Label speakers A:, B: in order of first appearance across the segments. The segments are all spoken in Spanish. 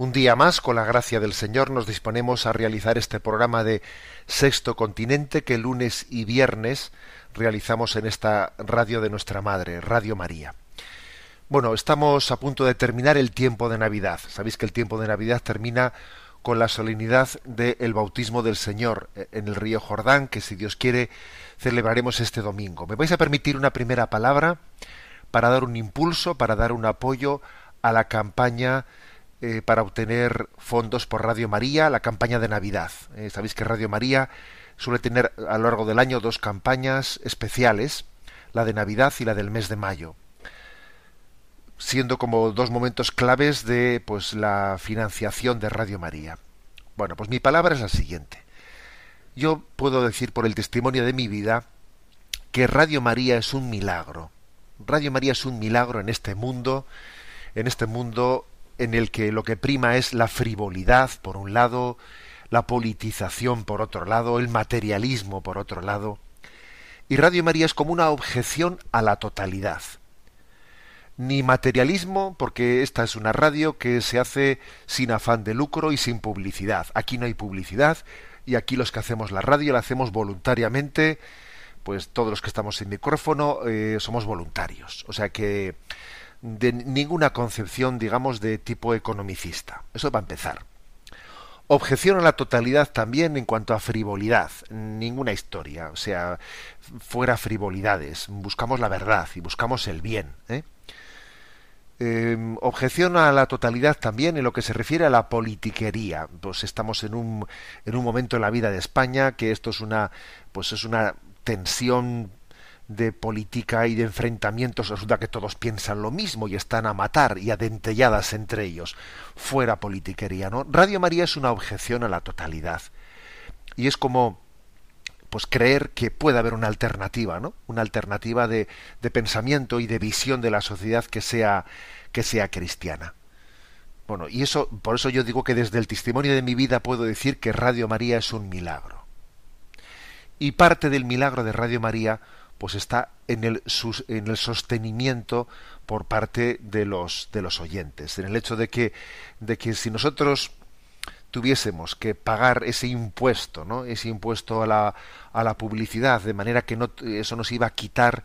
A: Un día más, con la gracia del Señor, nos disponemos a realizar este programa de Sexto Continente que lunes y viernes realizamos en esta radio de nuestra Madre, Radio María. Bueno, estamos a punto de terminar el tiempo de Navidad. Sabéis que el tiempo de Navidad termina con la solemnidad del bautismo del Señor en el río Jordán, que si Dios quiere celebraremos este domingo. ¿Me vais a permitir una primera palabra para dar un impulso, para dar un apoyo a la campaña eh, para obtener fondos por Radio María, la campaña de Navidad? Eh, Sabéis que Radio María suele tener a lo largo del año dos campañas especiales, la de Navidad y la del mes de mayo siendo como dos momentos claves de pues la financiación de Radio María. Bueno, pues mi palabra es la siguiente. Yo puedo decir por el testimonio de mi vida que Radio María es un milagro. Radio María es un milagro en este mundo, en este mundo en el que lo que prima es la frivolidad por un lado, la politización por otro lado, el materialismo por otro lado. Y Radio María es como una objeción a la totalidad ni materialismo, porque esta es una radio que se hace sin afán de lucro y sin publicidad. Aquí no hay publicidad y aquí los que hacemos la radio la hacemos voluntariamente, pues todos los que estamos sin micrófono eh, somos voluntarios. O sea que de ninguna concepción, digamos, de tipo economicista. Eso va a empezar. Objeción a la totalidad también en cuanto a frivolidad. Ninguna historia. O sea, fuera frivolidades. Buscamos la verdad y buscamos el bien. ¿eh? Eh, objeción a la totalidad también en lo que se refiere a la politiquería. Pues estamos en un, en un momento en la vida de España que esto es una, pues es una tensión de política y de enfrentamientos. Resulta que todos piensan lo mismo y están a matar y a dentelladas entre ellos. Fuera politiquería, ¿no? Radio María es una objeción a la totalidad. Y es como pues creer que puede haber una alternativa, ¿no? Una alternativa de, de, pensamiento y de visión de la sociedad que sea, que sea cristiana. Bueno, y eso, por eso yo digo que desde el testimonio de mi vida puedo decir que Radio María es un milagro. Y parte del milagro de Radio María, pues está en el, en el sostenimiento por parte de los, de los oyentes, en el hecho de que, de que si nosotros tuviésemos que pagar ese impuesto, ¿no? Ese impuesto a la, a la publicidad, de manera que no, eso nos iba a quitar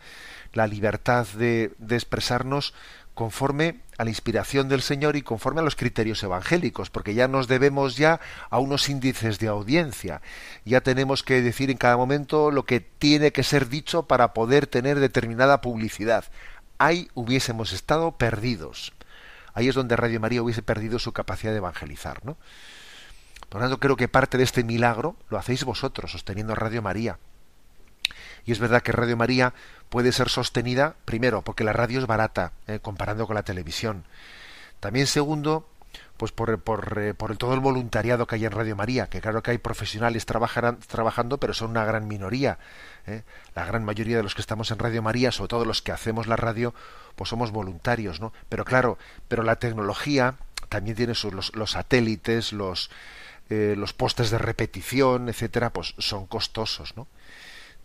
A: la libertad de, de expresarnos conforme a la inspiración del Señor y conforme a los criterios evangélicos, porque ya nos debemos ya a unos índices de audiencia. Ya tenemos que decir en cada momento lo que tiene que ser dicho para poder tener determinada publicidad. Ahí hubiésemos estado perdidos. Ahí es donde Radio María hubiese perdido su capacidad de evangelizar, ¿no? Por lo tanto, creo que parte de este milagro lo hacéis vosotros, sosteniendo Radio María. Y es verdad que Radio María puede ser sostenida, primero, porque la radio es barata, eh, comparando con la televisión. También, segundo, pues por, por, eh, por todo el voluntariado que hay en Radio María, que claro que hay profesionales trabajando, pero son una gran minoría. ¿eh? La gran mayoría de los que estamos en Radio María, sobre todo los que hacemos la radio, pues somos voluntarios, ¿no? Pero claro, pero la tecnología también tiene sus, los, los satélites, los, eh, los postes de repetición, etcétera, pues son costosos, ¿no?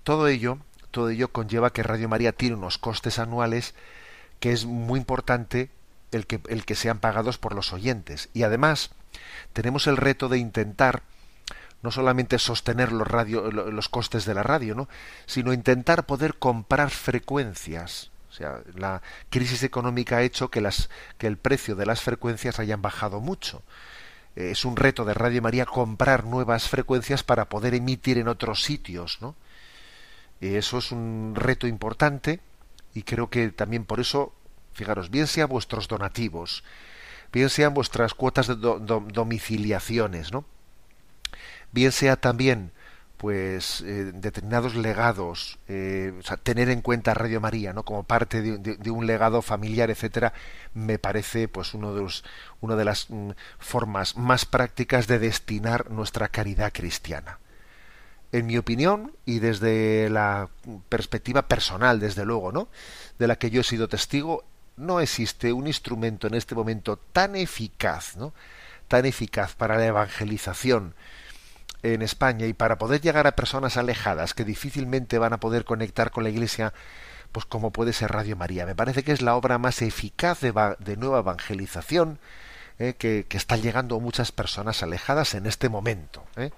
A: Todo ello, todo ello conlleva que Radio María tiene unos costes anuales que es muy importante el que, el que sean pagados por los oyentes. Y además, tenemos el reto de intentar no solamente sostener los, los costes de la radio, ¿no? sino intentar poder comprar frecuencias. O sea, la crisis económica ha hecho que, las, que el precio de las frecuencias hayan bajado mucho eh, es un reto de Radio María comprar nuevas frecuencias para poder emitir en otros sitios, ¿no? Eso es un reto importante y creo que también por eso, fijaros, bien sea vuestros donativos, bien sean vuestras cuotas de domiciliaciones, ¿no? Bien sea también pues eh, determinados legados, eh, tener en cuenta Radio María, ¿no? Como parte de, un legado familiar, etcétera, me parece pues uno de los, una de las mm, formas más prácticas de destinar nuestra caridad cristiana. En mi opinión y desde la perspectiva personal, desde luego, ¿no? De la que yo he sido testigo, no existe un instrumento en este momento tan eficaz, ¿no? Tan eficaz para la evangelización en España y para poder llegar a personas alejadas que difícilmente van a poder conectar con la Iglesia, pues como puede ser Radio María. Me parece que es la obra más eficaz de, nueva evangelización eh, que, está llegando a muchas personas alejadas en este momento. Eh.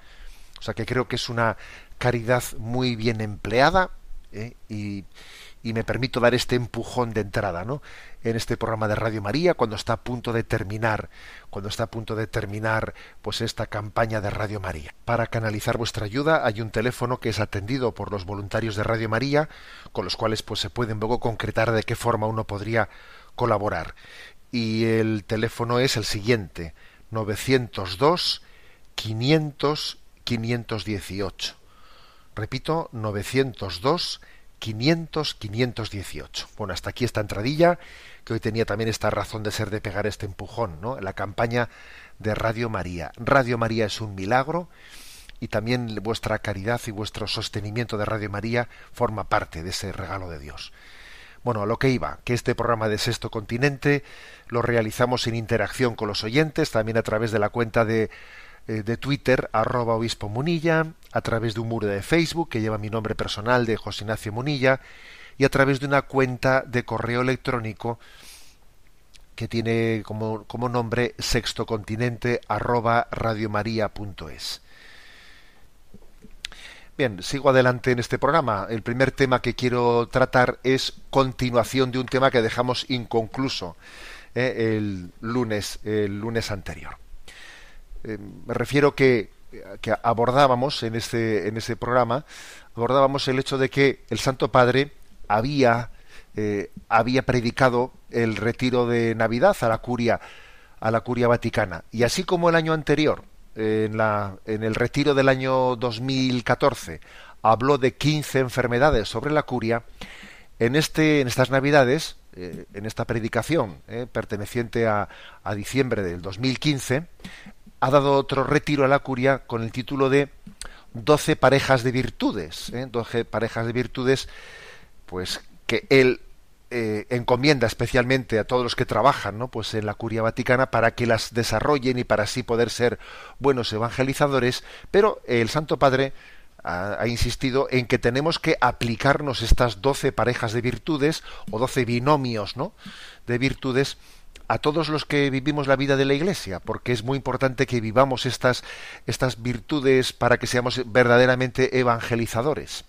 A: O sea que creo que es una caridad muy bien empleada eh, y, me permito dar este empujón de entrada, ¿no? En este programa de Radio María, cuando está a punto de terminar, cuando está a punto de terminar, pues esta campaña de Radio María. Para canalizar vuestra ayuda hay un teléfono que es atendido por los voluntarios de Radio María, con los cuales pues se pueden luego concretar de qué forma uno podría colaborar. Y el teléfono es el siguiente: 902 500 518. Repito, 902 500 518. Bueno, hasta aquí esta entradilla, que hoy tenía también esta razón de ser de pegar este empujón, ¿no? La campaña de Radio María. Radio María es un milagro y también vuestra caridad y vuestro sostenimiento de Radio María forma parte de ese regalo de Dios. Bueno, a lo que iba, que este programa de Sexto Continente lo realizamos en interacción con los oyentes, también a través de la cuenta de de Twitter, arroba obispo Munilla, a través de un muro de Facebook que lleva mi nombre personal de José Ignacio Munilla, y a través de una cuenta de correo electrónico que tiene como, como nombre sextocontinente arroba radiomaria.es. Bien, sigo adelante en este programa. El primer tema que quiero tratar es continuación de un tema que dejamos inconcluso eh, el lunes, el lunes anterior. Eh, me refiero que, que abordábamos en este, en ese programa, abordábamos el hecho de que el Santo Padre había, eh, había predicado el retiro de Navidad a la curia, a la curia vaticana. Y así como el año anterior, en, la, en el retiro del año 2014, habló de 15 enfermedades sobre la curia, en, este, en estas Navidades, eh, en esta predicación perteneciente a, a diciembre del 2015, ha dado otro retiro a la curia con el título de Doce parejas de virtudes, ¿eh? doce parejas de virtudes, pues que él eh, encomienda especialmente a todos los que trabajan, ¿no? Pues en la curia vaticana para que las desarrollen y para así poder ser buenos evangelizadores, pero el Santo Padre ha, ha, insistido en que tenemos que aplicarnos estas doce parejas de virtudes o doce binomios, ¿no? De virtudes a todos los que vivimos la vida de la Iglesia, porque es muy importante que vivamos estas, estas virtudes para que seamos verdaderamente evangelizadores.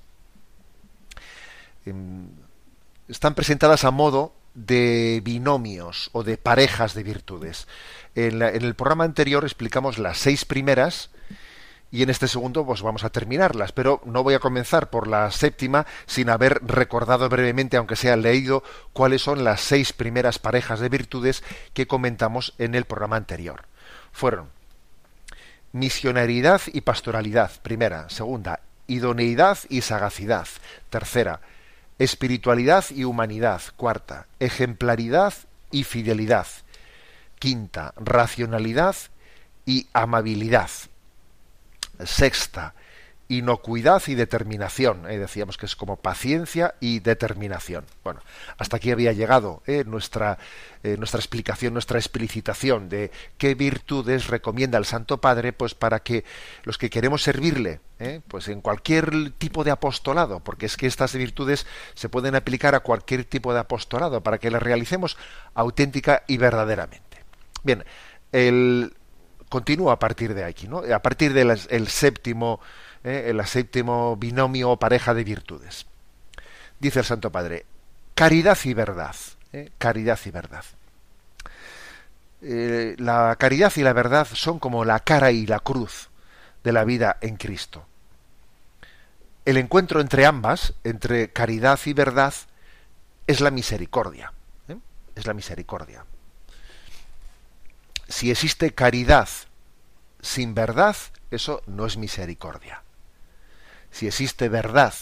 A: Em, están presentadas a modo de binomios o de parejas de virtudes. En, en el programa anterior explicamos las seis primeras, y en este segundo pues vamos a terminarlas, pero no voy a comenzar por la séptima sin haber recordado brevemente, aunque sea leído, cuáles son las seis primeras parejas de virtudes que comentamos en el programa anterior. Fueron misionaridad y pastoralidad, primera, segunda, idoneidad y sagacidad, tercera, espiritualidad y humanidad, cuarta, ejemplaridad y fidelidad, quinta, racionalidad y amabilidad, sexta, inocuidad y determinación. Eh, decíamos que es como paciencia y determinación. Bueno, hasta aquí había llegado eh, nuestra, eh, nuestra explicación, nuestra explicitación de qué virtudes recomienda el Santo Padre, pues para que los que queremos servirle, pues en cualquier tipo de apostolado, porque es que estas virtudes se pueden aplicar a cualquier tipo de apostolado, para que las realicemos auténtica y verdaderamente. Bien, el, continúa a partir de aquí, ¿no? A partir del séptimo, eh, el séptimo binomio o pareja de virtudes. Dice el Santo Padre, caridad y verdad, ¿eh? caridad y verdad. eh, la caridad y la verdad son como la cara y la cruz de la vida en Cristo. El encuentro entre ambas, entre caridad y verdad, es la misericordia. Es la misericordia. Si existe caridad sin verdad, eso no es misericordia. Si existe verdad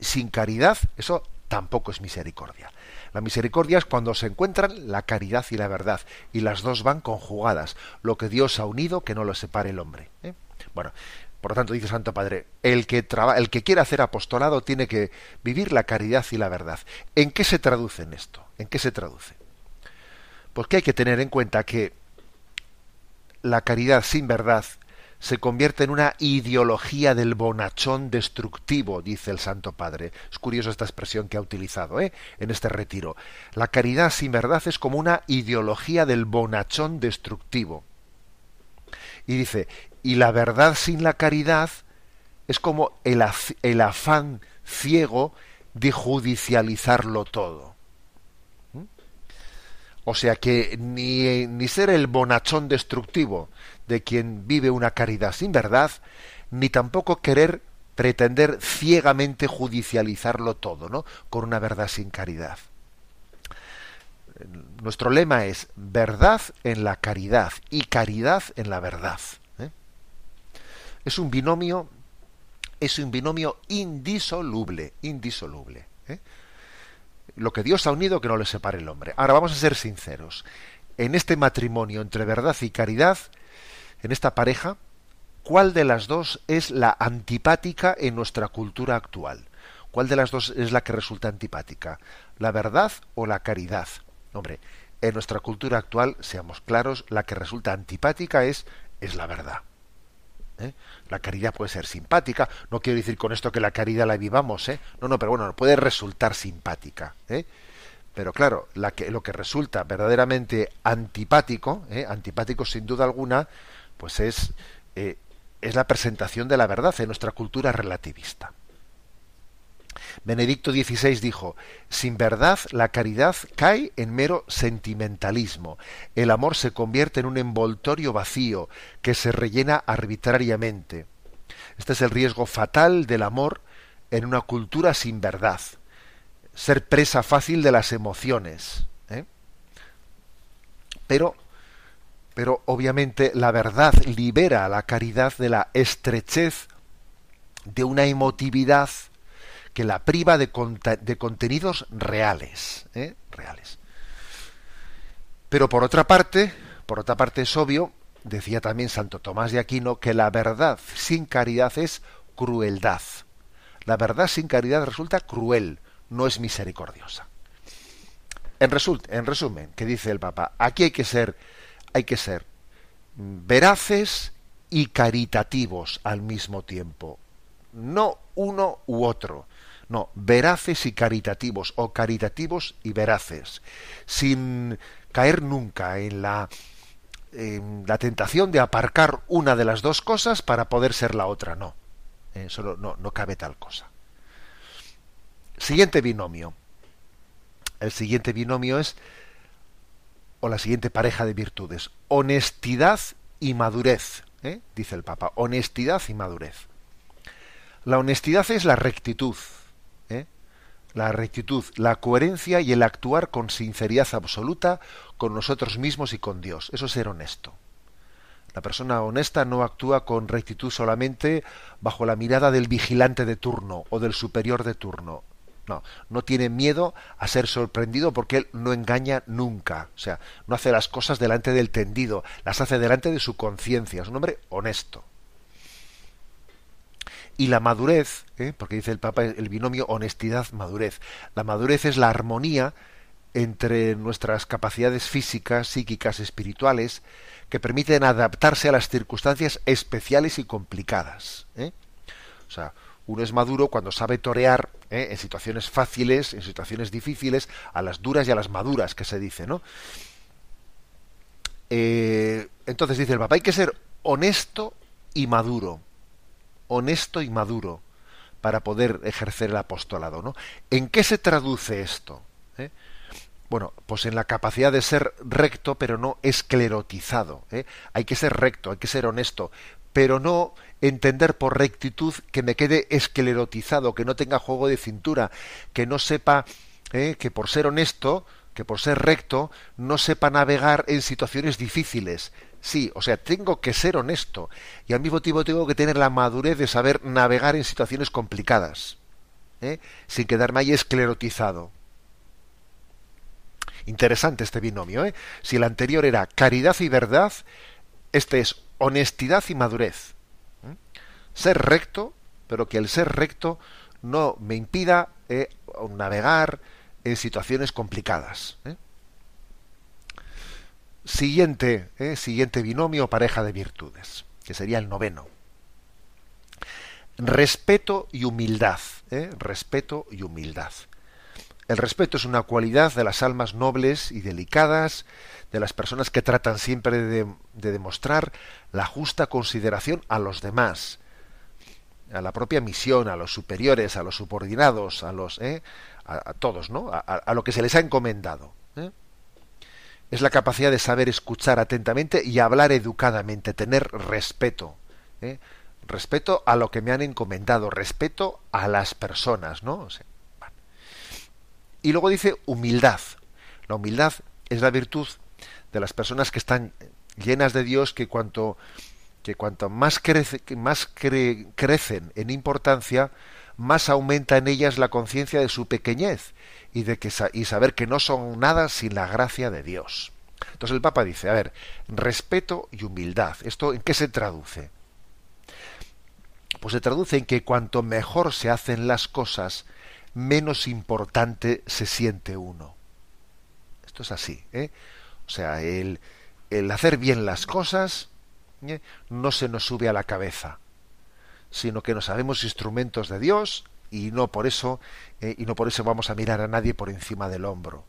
A: sin caridad, eso tampoco es misericordia. La misericordia es cuando se encuentran la caridad y la verdad, y las dos van conjugadas. Lo que Dios ha unido, que no lo separe el hombre. ¿eh? Bueno, por lo tanto, dice Santo Padre, el que, el que quiere hacer apostolado tiene que vivir la caridad y la verdad. ¿En qué se traduce esto? ¿En qué se traduce? Porque hay que tener en cuenta que la caridad sin verdad se convierte en una ideología del bonachón destructivo, dice el Santo Padre. Es curioso esta expresión que ha utilizado ¿eh? en este retiro. La caridad sin verdad es como una ideología del bonachón destructivo. Y dice, y la verdad sin la caridad es como el, el afán ciego de judicializarlo todo. O sea que ni, ni ser el bonachón destructivo, de quien vive una caridad sin verdad, ni tampoco querer pretender ciegamente judicializarlo todo, ¿no? Con una verdad sin caridad. Nuestro lema es verdad en la caridad y caridad en la verdad. ¿eh? Es un binomio, es un binomio indisoluble, indisoluble. ¿eh? Lo que Dios ha unido que no le separe el hombre. Ahora vamos a ser sinceros. En este matrimonio entre verdad y caridad, en esta pareja, ¿cuál de las dos es la antipática en nuestra cultura actual? ¿Cuál de las dos es la que resulta antipática? ¿La verdad o la caridad? Hombre, en nuestra cultura actual, seamos claros, la que resulta antipática es, es la verdad. ¿Eh? La caridad puede ser simpática, no quiero decir con esto que la caridad la vivamos, ¿eh? no, no, pero bueno, puede resultar simpática. ¿eh? Pero claro, lo que resulta verdaderamente antipático, ¿eh? antipático sin duda alguna, pues es, eh, es la presentación de la verdad en nuestra cultura relativista. Benedicto XVI dijo, sin verdad la caridad cae en mero sentimentalismo, el amor se convierte en un envoltorio vacío que se rellena arbitrariamente. Este es el riesgo fatal del amor en una cultura sin verdad, ser presa fácil de las emociones. ¿eh? Pero pero obviamente la verdad libera a la caridad de la estrechez de una emotividad que la priva de, contenidos reales, ¿eh? reales. Pero por otra parte, por otra parte es obvio, decía también Santo Tomás de Aquino, que la verdad sin caridad es crueldad. La verdad sin caridad resulta cruel, no es misericordiosa. En, en resumen, ¿qué dice el Papa? Aquí hay que ser hay que ser veraces y caritativos al mismo tiempo. No uno u otro. No, veraces y caritativos, o caritativos y veraces, sin caer nunca en la, en la tentación de aparcar una de las dos cosas para poder ser la otra. No, eso no, no cabe tal cosa. Siguiente binomio. El siguiente binomio es o la siguiente pareja de virtudes. Honestidad y madurez, ¿eh? dice el Papa. Honestidad y madurez. La honestidad es la rectitud. La rectitud, la coherencia y el actuar con sinceridad absoluta con nosotros mismos y con Dios. Eso es ser honesto. La persona honesta no actúa con rectitud solamente bajo la mirada del vigilante de turno o del superior de turno. No, no tiene miedo a ser sorprendido porque él no engaña nunca. O sea, no hace las cosas delante del tendido, las hace delante de su conciencia. Es un hombre honesto. Y la madurez, ¿eh? porque dice el Papa el binomio honestidad-madurez. La madurez es la armonía entre nuestras capacidades físicas, psíquicas, espirituales, que permiten adaptarse a las circunstancias especiales y complicadas. ¿eh? O sea, uno es maduro cuando sabe torear ¿eh? en situaciones fáciles, en situaciones difíciles, a las duras y a las maduras, que se dice, ¿no? Eh, entonces dice el papá, hay que ser honesto y maduro, honesto y maduro para poder ejercer el apostolado, ¿no? ¿En qué se traduce esto? ¿Eh? bueno, pues en la capacidad de ser recto, pero no esclerotizado. ¿eh? Hay que ser recto, hay que ser honesto, pero no entender por rectitud que me quede esclerotizado, que no tenga juego de cintura, que no sepa ¿eh? que por ser honesto, que por ser recto, no sepa navegar en situaciones difíciles. Sí, o sea, tengo que ser honesto y al mismo tiempo tengo que tener la madurez de saber navegar en situaciones complicadas, ¿eh? sin quedarme ahí esclerotizado. Interesante este binomio. ¿eh? Si el anterior era caridad y verdad, este es honestidad y madurez. ¿eh? Ser recto, pero que el ser recto no me impida eh, navegar en situaciones complicadas. Siguiente, ¿eh? siguiente binomio pareja de virtudes, que sería el noveno. Respeto y humildad. ¿eh? Respeto y humildad. El respeto es una cualidad de las almas nobles y delicadas, de las personas que tratan siempre de, demostrar la justa consideración a los demás, a la propia misión, a los superiores, a los subordinados, a los, ¿eh? a, todos, ¿no? A, lo que se les ha encomendado. Es la capacidad de saber escuchar atentamente y hablar educadamente, tener respeto. ¿eh? Respeto a lo que me han encomendado, respeto a las personas, ¿no? Y luego dice humildad. La humildad es la virtud de las personas que están llenas de Dios, que cuanto, que cuanto más, crece, más crecen en importancia, más aumenta en ellas la conciencia de su pequeñez y de que y saber que no son nada sin la gracia de Dios. Entonces el Papa dice, a ver, respeto y humildad. ¿Esto en qué se traduce? Pues se traduce en que cuanto mejor se hacen las cosas, menos importante se siente uno. Esto es así, ¿eh? O sea, el, el hacer bien las cosas ¿eh? no se nos sube a la cabeza, sino que nos sabemos instrumentos de Dios y no por eso ¿eh? y no por eso vamos a mirar a nadie por encima del hombro.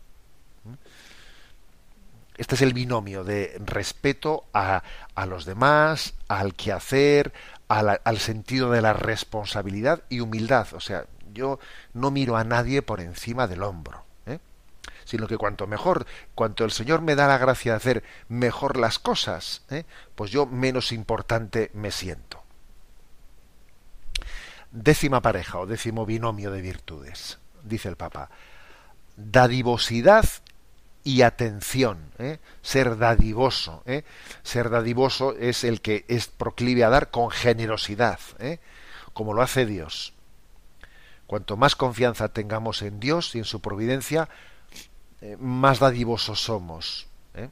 A: Este es el binomio de respeto a, a los demás, al quehacer, al sentido de la responsabilidad y humildad. O sea, yo no miro a nadie por encima del hombro, ¿eh? sino que cuanto mejor, cuanto el Señor me da la gracia de hacer mejor las cosas, ¿eh? pues yo menos importante me siento. Décima pareja o décimo binomio de virtudes, dice el Papa. Dadivosidad y atención, ¿eh? ser dadivoso. Ser dadivoso es el que es proclive a dar con generosidad, como lo hace Dios. Cuanto más confianza tengamos en Dios y en su providencia, eh, más dadivosos somos. ¿eh?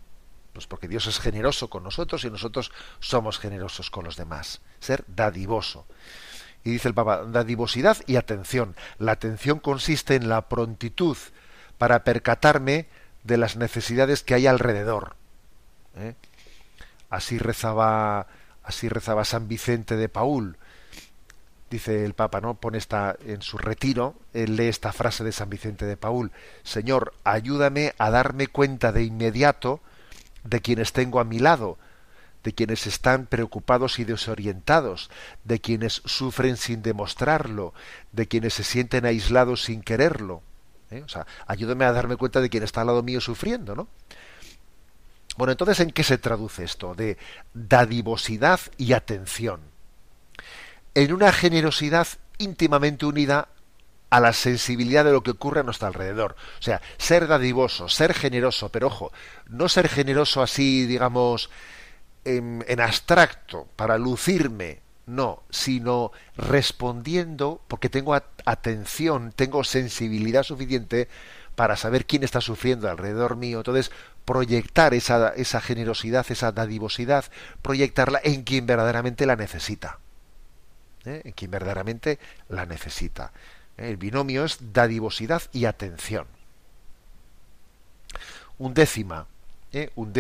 A: Pues porque Dios es generoso con nosotros y nosotros somos generosos con los demás. Ser dadivoso. Y dice el Papa, dadivosidad y atención. La atención consiste en la prontitud para percatarme de las necesidades que hay alrededor. ¿eh? Así rezaba, así rezaba San Vicente de Paul dice el Papa, ¿no? Pone esta en su retiro, él lee esta frase de San Vicente de Paul, Señor, ayúdame a darme cuenta de inmediato de quienes tengo a mi lado, de quienes están preocupados y desorientados, de quienes sufren sin demostrarlo, de quienes se sienten aislados sin quererlo. ¿eh? O sea, ayúdame a darme cuenta de quien está al lado mío sufriendo, ¿no? Bueno, entonces, ¿en qué se traduce esto? De dadivosidad y atención en una generosidad íntimamente unida a la sensibilidad de lo que ocurre a nuestro alrededor. O sea, ser dadivoso, ser generoso, pero ojo, no ser generoso así, digamos, en, abstracto, para lucirme, no, sino respondiendo, porque tengo atención, tengo sensibilidad suficiente para saber quién está sufriendo alrededor mío. Entonces, proyectar esa, esa generosidad, esa dadivosidad, proyectarla en quien verdaderamente la necesita. ¿eh? en quien verdaderamente la necesita. El binomio es dadivosidad y atención. Un décima, ¿eh? un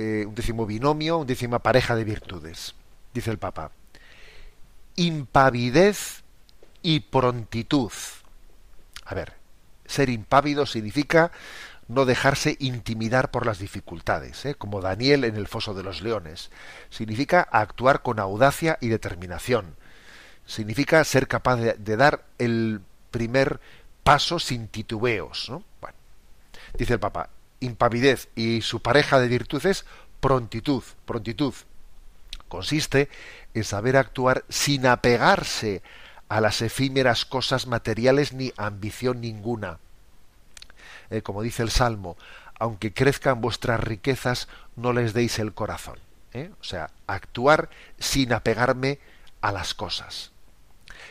A: décima, un décimo binomio, un décima pareja de virtudes. Dice el Papa. Impavidez y prontitud. A ver, ser impávido significa no dejarse intimidar por las dificultades, ¿eh? como Daniel en el foso de los leones. Significa actuar con audacia y determinación. Significa ser capaz de, dar el primer paso sin titubeos. Bueno. Dice el Papa, impavidez y su pareja de virtudes, prontitud, prontitud. Consiste en saber actuar sin apegarse a las efímeras cosas materiales ni ambición ninguna. Eh, como dice el Salmo, aunque crezcan vuestras riquezas, no les deis el corazón. ¿eh? O sea, actuar sin apegarme a las cosas.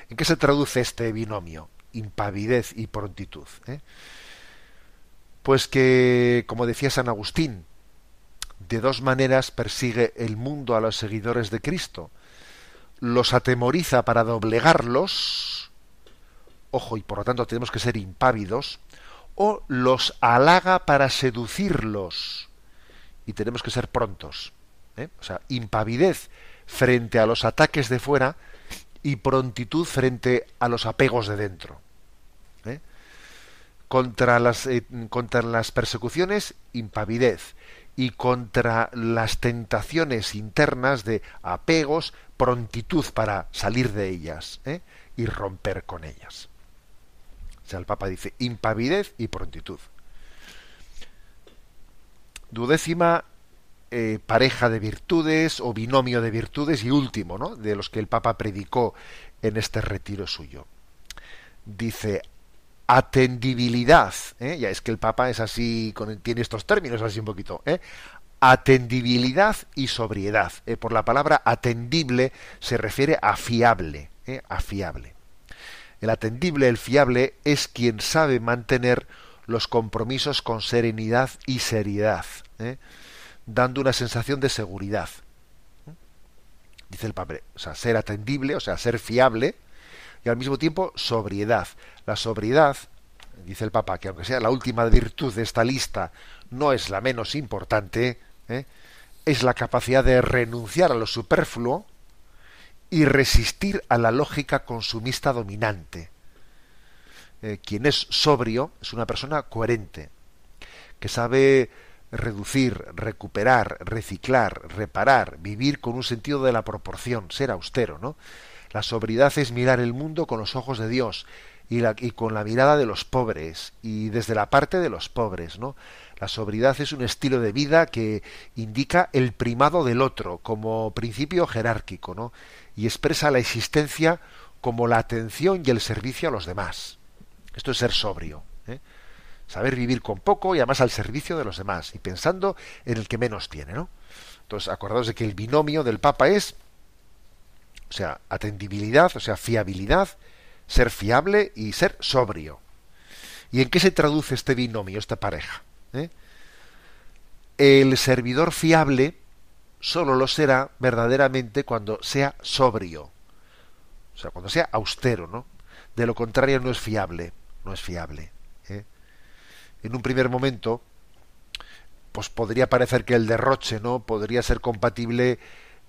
A: ¿En qué se traduce este binomio? Impavidez y prontitud. ¿eh? Pues que, como decía San Agustín, de dos maneras persigue el mundo a los seguidores de Cristo. Los atemoriza para doblegarlos, ojo, y por lo tanto tenemos que ser impávidos, o los halaga para seducirlos, y tenemos que ser prontos. ¿eh? O sea, impavidez frente a los ataques de fuera y prontitud frente a los apegos de dentro. ¿Eh? Contra, las, eh, contra las persecuciones, impavidez. Y contra las tentaciones internas de apegos, prontitud para salir de ellas y romper con ellas. O sea, el Papa dice impavidez y prontitud. Duodécima eh, pareja de virtudes o binomio de virtudes y último, ¿no? De los que el Papa predicó en este retiro suyo. Dice atendibilidad, ¿eh? ya es que el Papa es así, tiene estos términos así un poquito, ¿eh? atendibilidad y sobriedad. ¿eh? por la palabra atendible se refiere a fiable, a fiable. El atendible, el fiable, es quien sabe mantener los compromisos con serenidad y seriedad. dando una sensación de seguridad. Dice el padre, o sea, ser atendible, o sea, ser fiable, y al mismo tiempo sobriedad. La sobriedad, dice el Papa, que aunque sea la última virtud de esta lista, no es la menos importante, ¿eh? es la capacidad de renunciar a lo superfluo y resistir a la lógica consumista dominante. Eh, quien es sobrio es una persona coherente, que sabe reducir, recuperar, reciclar, reparar, vivir con un sentido de la proporción, ser austero, ¿no? La sobriedad es mirar el mundo con los ojos de Dios y, con la mirada de los pobres y desde la parte de los pobres, ¿no? La sobriedad es un estilo de vida que indica el primado del otro como principio jerárquico, ¿no? Y expresa la existencia como la atención y el servicio a los demás. Esto es ser sobrio. ¿eh? saber vivir con poco y además al servicio de los demás y pensando en el que menos tiene, ¿no? Entonces, acordaos de que el binomio del Papa es, o sea, atendibilidad, o sea, fiabilidad, ser fiable y ser sobrio. ¿Y en qué se traduce este binomio, esta pareja? ¿Eh? El servidor fiable solo lo será verdaderamente cuando sea sobrio, o sea, cuando sea austero, ¿no? De lo contrario no es fiable, no es fiable en un primer momento, pues podría parecer que el derroche no podría ser compatible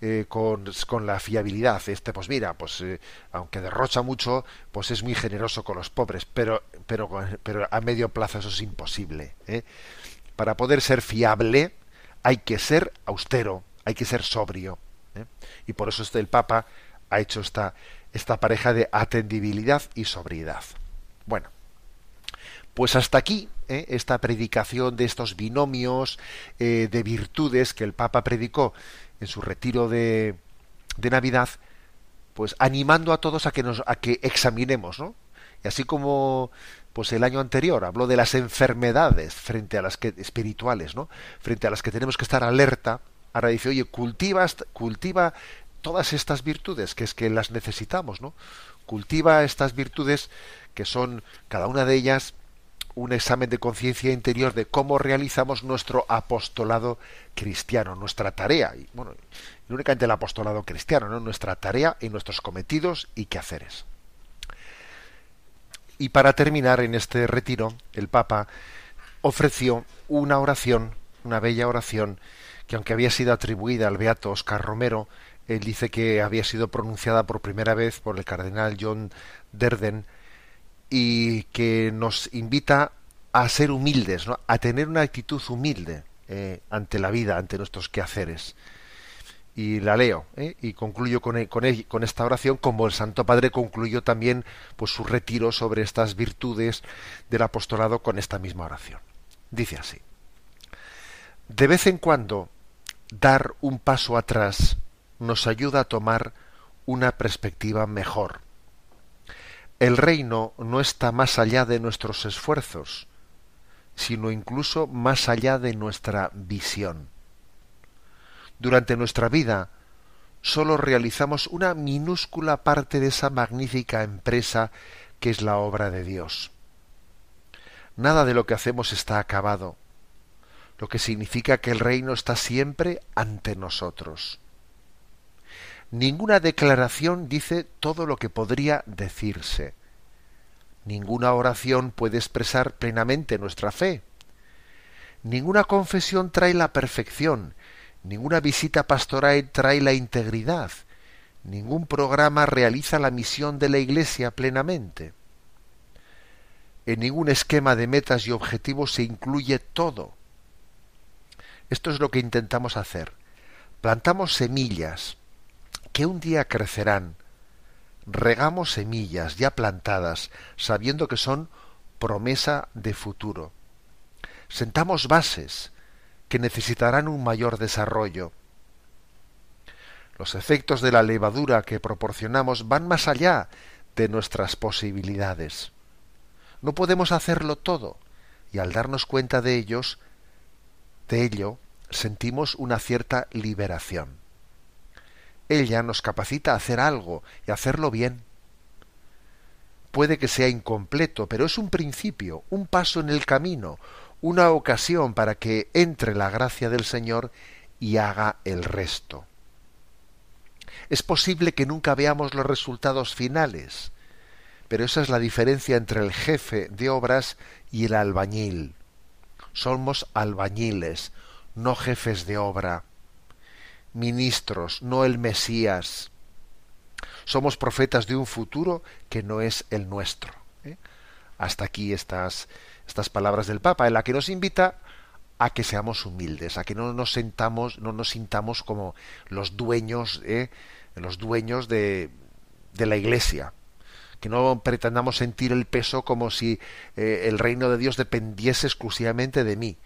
A: eh, con, la fiabilidad. Este, pues mira, pues eh, aunque derrocha mucho, pues es muy generoso con los pobres, pero, pero, pero a medio plazo eso es imposible. ¿eh? Para poder ser fiable hay que ser austero, hay que ser sobrio. Y por eso este, el Papa ha hecho esta, esta pareja de atendibilidad y sobriedad. Bueno, pues hasta aquí esta predicación de estos binomios de virtudes que el Papa predicó en su retiro de, de, Navidad, pues animando a todos a que nos a que examinemos, ¿no? Y así como pues el año anterior habló de las enfermedades frente a las que espirituales, ¿no? Frente a las que tenemos que estar alerta, ahora dice, "Oye, cultiva cultiva todas estas virtudes, que es que las necesitamos, ¿no? Cultiva estas virtudes que son cada una de ellas un examen de conciencia interior de cómo realizamos nuestro apostolado cristiano, nuestra tarea, y bueno, y únicamente el apostolado cristiano, ¿no? nuestra tarea y nuestros cometidos y quehaceres. Y para terminar en este retiro, el Papa ofreció una oración, una bella oración, que aunque había sido atribuida al beato Oscar Romero, él dice que había sido pronunciada por primera vez por el cardenal John Derden, y que nos invita a ser humildes, ¿no? a tener una actitud humilde eh, ante la vida, ante nuestros quehaceres. Y la leo ¿eh? y concluyo con, con, con, esta oración, como el Santo Padre concluyó también pues, su retiro sobre estas virtudes del apostolado con esta misma oración. Dice así. De vez en cuando, dar un paso atrás nos ayuda a tomar una perspectiva mejor. El reino no está más allá de nuestros esfuerzos, sino incluso más allá de nuestra visión. Durante nuestra vida sólo realizamos una minúscula parte de esa magnífica empresa que es la obra de Dios. Nada de lo que hacemos está acabado, lo que significa que el reino está siempre ante nosotros. Ninguna declaración dice todo lo que podría decirse. Ninguna oración puede expresar plenamente nuestra fe. Ninguna confesión trae la perfección, ninguna visita pastoral trae la integridad, ningún programa realiza la misión de la Iglesia plenamente. En ningún esquema de metas y objetivos se incluye todo. Esto es lo que intentamos hacer. Plantamos semillas que un día crecerán. Regamos semillas ya plantadas, sabiendo que son promesa de futuro. Sentamos bases que necesitarán un mayor desarrollo. Los efectos de la levadura que proporcionamos van más allá de nuestras posibilidades. No podemos hacerlo todo, y al darnos cuenta de ellos, de ello, sentimos una cierta liberación. Ella nos capacita a hacer algo y hacerlo bien. Puede que sea incompleto, pero es un principio, un paso en el camino, una ocasión para que entre la gracia del Señor y haga el resto. Es posible que nunca veamos los resultados finales, pero esa es la diferencia entre el jefe de obras y el albañil. Somos albañiles, no jefes de obra, ministros, no el Mesías. Somos profetas de un futuro que no es el nuestro. ¿eh? Hasta aquí estas, estas palabras del Papa, en la que nos invita a que seamos humildes, a que no nos sentamos, no nos sintamos como los dueños, ¿eh? los dueños de, de la Iglesia, que no pretendamos sentir el peso como si eh, el reino de Dios dependiese exclusivamente de mí.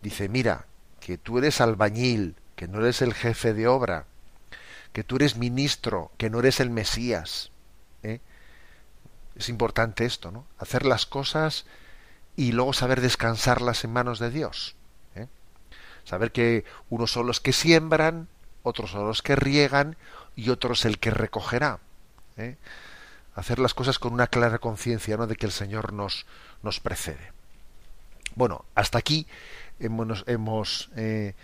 A: Dice, mira, que tú eres albañil, no eres el jefe de obra, que tú eres ministro, que no eres el Mesías. ¿eh? Es importante esto, ¿no? Hacer las cosas y luego saber descansarlas en manos de Dios. ¿eh? Saber que unos son los que siembran, otros son los que riegan y otros el que recogerá. ¿eh? Hacer las cosas con una clara conciencia ¿no? de que el Señor nos, nos precede. Bueno, hasta aquí hemos, hemos eh,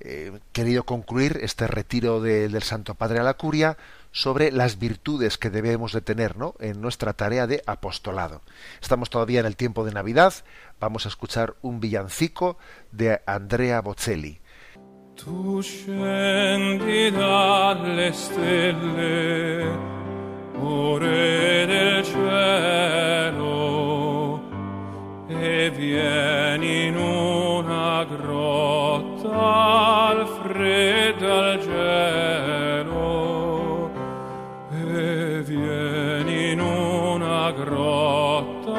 A: eh, querido concluir este retiro del Santo Padre a la Curia sobre las virtudes que debemos de tener ¿no? en nuestra tarea de apostolado. Estamos todavía en el tiempo de Navidad, vamos a escuchar un villancico de Andrea Bocelli.
B: Cielo, e vieni in una grotta al freddo al gelo, e vieni in una grotta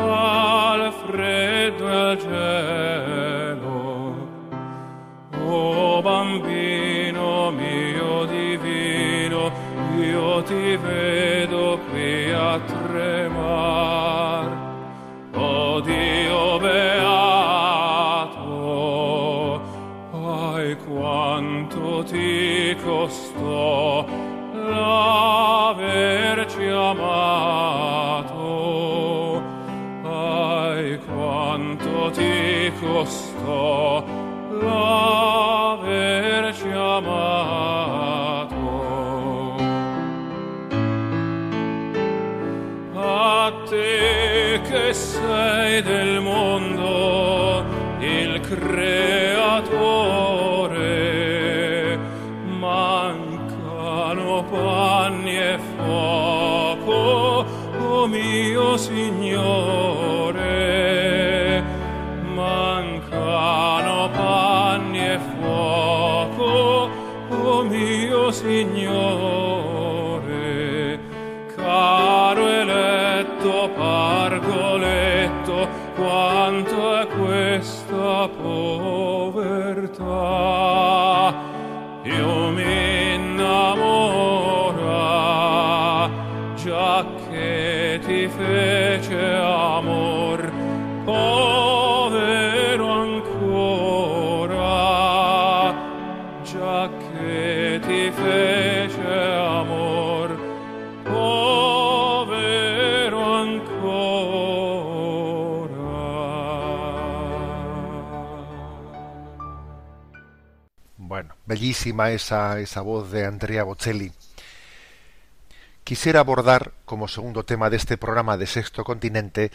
B: al freddo al gelo. Oh bambino mio divino, io ti vedo qui a tremar.
A: Bellísima esa, esa voz de Andrea Bocelli. Quisiera abordar, como segundo tema de este programa de Sexto Continente,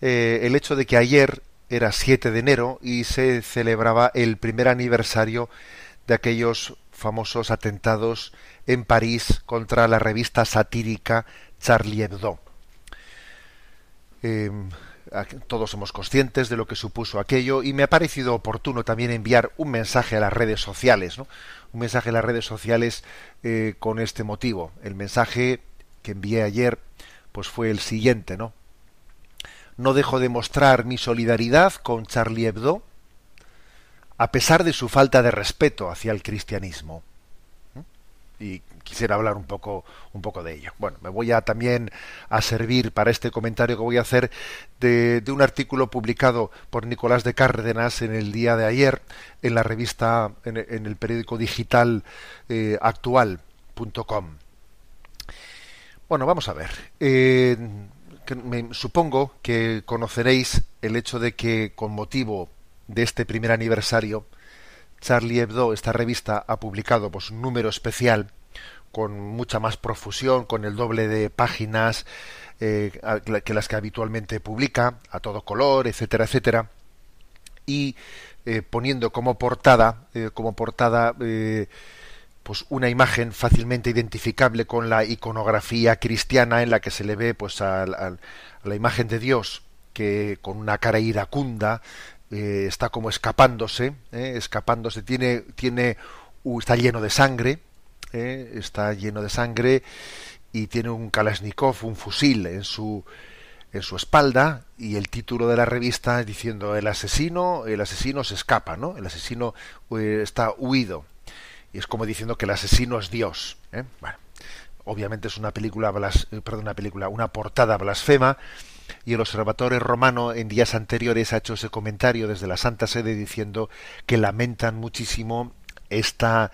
A: eh, el hecho de que ayer era 7 de enero y se celebraba el primer aniversario de aquellos famosos atentados en París contra la revista satírica Charlie Hebdo. Em, todos somos conscientes de lo que supuso aquello y me ha parecido oportuno también enviar un mensaje a las redes sociales, ¿no? un mensaje a las redes sociales eh, con este motivo. El mensaje que envié ayer pues fue el siguiente, ¿no? No dejo de mostrar mi solidaridad con Charlie Hebdo a pesar de su falta de respeto hacia el cristianismo. Y quisiera hablar un poco, un poco de ello. Bueno, me voy a también a servir para este comentario que voy a hacer de, un artículo publicado por Nicolás de Cárdenas en el día de ayer en la revista, en, el periódico digital eh, actual.com. Bueno, vamos a ver. Eh, me, supongo que conoceréis el hecho de que con motivo de este primer aniversario, Charlie Hebdo, esta revista, ha publicado pues, un número especial con mucha más profusión, con el doble de páginas eh, que las que habitualmente publica, a todo color, etcétera, etcétera, y eh, poniendo como portada, eh, como portada, pues una imagen fácilmente identificable con la iconografía cristiana en la que se le ve, pues, a, la imagen de Dios que con una cara iracunda está como escapándose, escapándose, tiene, tiene, está lleno de sangre, ¿eh? está lleno de sangre y tiene un Kalashnikov, un fusil en su en su espalda y el título de la revista diciendo el asesino el asesino se escapa no el asesino eh, está huido y es como diciendo que el asesino es Dios ¿eh? bueno obviamente es una película perdón una película una portada blasfema y el observatorio romano en días anteriores ha hecho ese comentario desde la Santa Sede diciendo que lamentan muchísimo esta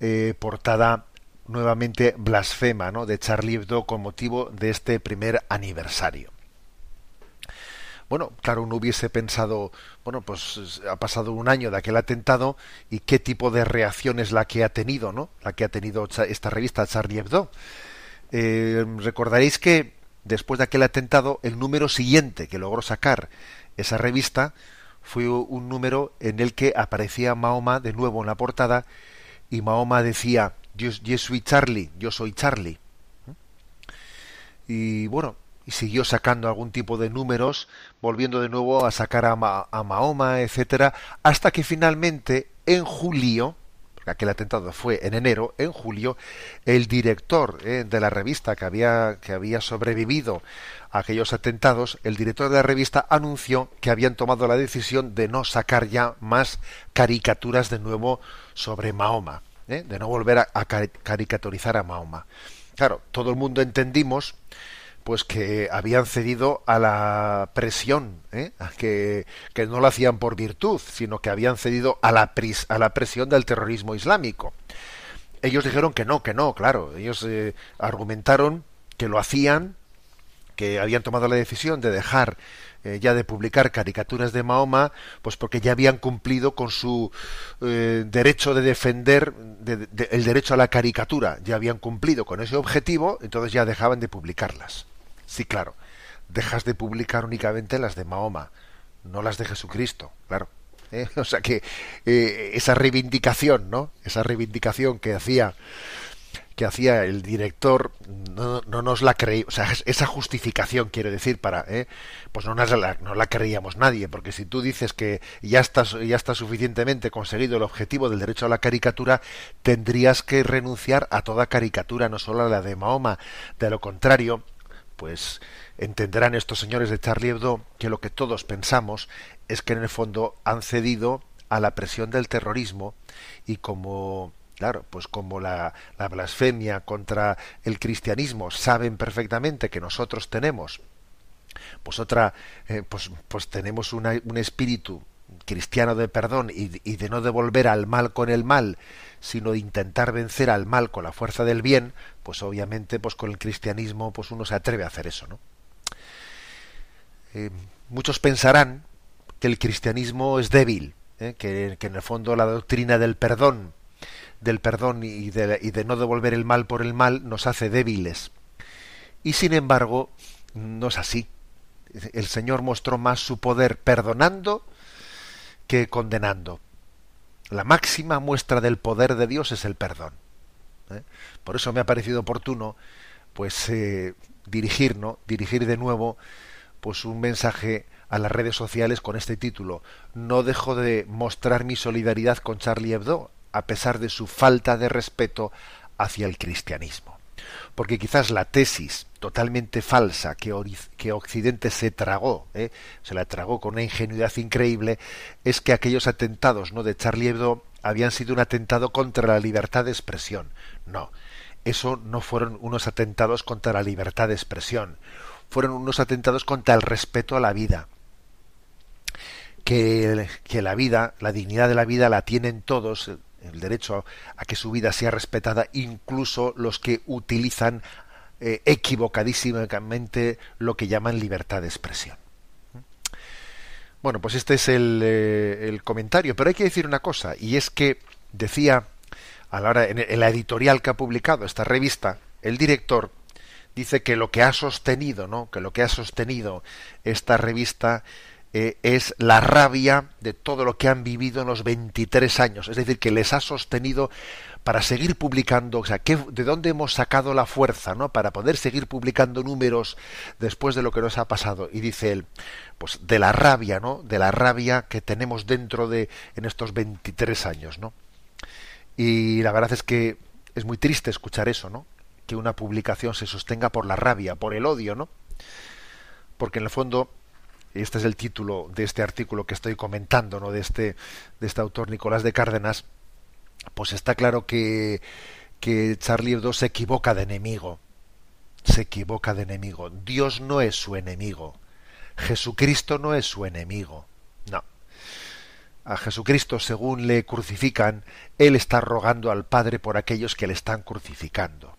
A: eh, portada nuevamente blasfema ¿no? de Charlie Hebdo con motivo de este primer aniversario. Bueno, claro, uno hubiese pensado, bueno, pues ha pasado un año de aquel atentado y qué tipo de reacción es la que ha tenido, ¿no? La que ha tenido esta revista Charlie Hebdo. Eh, recordaréis que después de aquel atentado, el número siguiente que logró sacar esa revista fue un número en el que aparecía Mahoma de nuevo en la portada y Mahoma decía, yo, soy Charlie, yo soy Charlie. Y bueno, y siguió sacando algún tipo de números, volviendo de nuevo a sacar a, a Mahoma, etcétera, hasta que finalmente en julio, aquel atentado fue en enero, en julio, el director eh, de la revista que había, que había sobrevivido a aquellos atentados, el director de la revista anunció que habían tomado la decisión de no sacar ya más caricaturas de nuevo sobre Mahoma, ¿eh? de no volver a, caricaturizar a Mahoma. Claro, todo el mundo entendimos pues que habían cedido a la presión, ¿eh? que, que, no lo hacían por virtud, sino que habían cedido a la, a la presión del terrorismo islámico. Ellos dijeron que no, que no, claro. Ellos eh, argumentaron que lo hacían, que habían tomado la decisión de dejar eh, ya de publicar caricaturas de Mahoma, pues porque ya habían cumplido con su eh, derecho de defender el derecho a la caricatura, ya habían cumplido con ese objetivo, entonces ya dejaban de publicarlas. Sí, claro, dejas de publicar únicamente las de Mahoma, no las de Jesucristo, claro. ¿eh? O sea que esa reivindicación, ¿no? Esa reivindicación que hacía que hacía el director no, nos la creí, o sea, esa justificación quiero decir para, ¿eh? pues no, la, no la creíamos nadie, porque si tú dices que ya estás ya está suficientemente conseguido el objetivo del derecho a la caricatura, tendrías que renunciar a toda caricatura, no solo a la de Mahoma. De lo contrario, pues entenderán estos señores de Charlie Hebdo que lo que todos pensamos es que en el fondo han cedido a la presión del terrorismo y como claro pues como la, la blasfemia contra el cristianismo saben perfectamente que nosotros tenemos pues otra eh, pues pues tenemos una, un espíritu cristiano de perdón y, de no devolver al mal con el mal sino de intentar vencer al mal con la fuerza del bien pues obviamente pues con el cristianismo pues uno se atreve a hacer eso no eh, muchos pensarán que el cristianismo es débil eh, que, que, en el fondo la doctrina del perdón del perdón y de, y de no devolver el mal por el mal nos hace débiles. Y sin embargo no es así. El Señor mostró más su poder perdonando que condenando. La máxima muestra del poder de Dios es el perdón. ¿eh? Por eso me ha parecido oportuno, pues, eh, dirigir, dirigir de nuevo, pues, un mensaje a las redes sociales con este título. No dejo de mostrar mi solidaridad con Charlie Hebdo, a pesar de su falta de respeto hacia el cristianismo porque quizás la tesis totalmente falsa que, Occidente se tragó, ¿eh? se la tragó con una ingenuidad increíble, es que aquellos atentados no de Charlie Hebdo habían sido un atentado contra la libertad de expresión. No, eso no fueron unos atentados contra la libertad de expresión, fueron unos atentados contra el respeto a la vida. Que, que la vida, la dignidad de la vida la tienen todos, el derecho a, que su vida sea respetada, incluso los que utilizan eh, equivocadísimamente lo que llaman libertad de expresión. Bueno, pues este es el, eh, el, comentario, pero hay que decir una cosa, y es que decía a la hora en, la editorial que ha publicado esta revista, el director dice que lo que ha sostenido, ¿no? Que lo que ha sostenido esta revista eh, es la rabia de todo lo que han vivido en los 23 años. Es decir, que les ha sostenido para seguir publicando, o sea, ¿de dónde hemos sacado la fuerza, ¿no? Para poder seguir publicando números después de lo que nos ha pasado. Y dice él, pues de la rabia, ¿no? De la rabia que tenemos dentro de en estos 23 años, ¿no? Y la verdad es que es muy triste escuchar eso, ¿no? Que una publicación se sostenga por la rabia, por el odio, ¿no? Porque en el fondo este es el título de este artículo que estoy comentando, ¿no? de este, de este autor Nicolás de Cárdenas, pues está claro que, que Charlie Hebdo se equivoca de enemigo. Se equivoca de enemigo. Dios no es su enemigo. Jesucristo no es su enemigo. No. A Jesucristo, según le crucifican, Él está rogando al Padre por aquellos que le están crucificando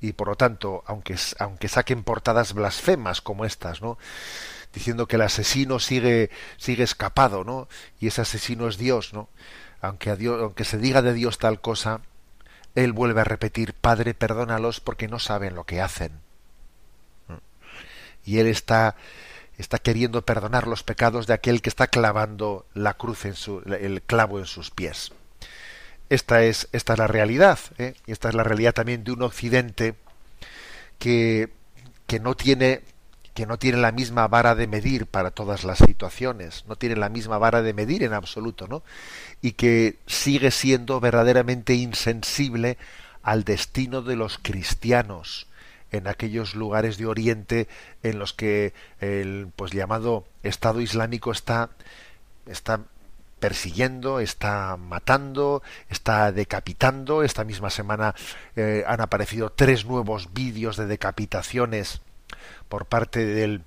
A: y por lo tanto, aunque, aunque saquen portadas blasfemas como estas, ¿no? diciendo que el asesino sigue, sigue escapado, ¿no? y ese asesino es Dios, ¿no? aunque, aunque se diga de Dios tal cosa, él vuelve a repetir, Padre, perdónalos porque no saben lo que hacen. Y él está, está queriendo perdonar los pecados de aquel que está clavando la cruz en su, el clavo en sus pies. Esta es, esta es la realidad, ¿eh? y esta es la realidad también de un occidente que, que no tiene que no tiene la misma vara de medir para todas las situaciones, no tiene la misma vara de medir en absoluto, ¿no? Y que sigue siendo verdaderamente insensible al destino de los cristianos en aquellos lugares de Oriente en los que el pues llamado Estado Islámico está está persiguiendo, está matando, está decapitando. Esta misma semana eh, han aparecido tres nuevos vídeos de decapitaciones por parte del,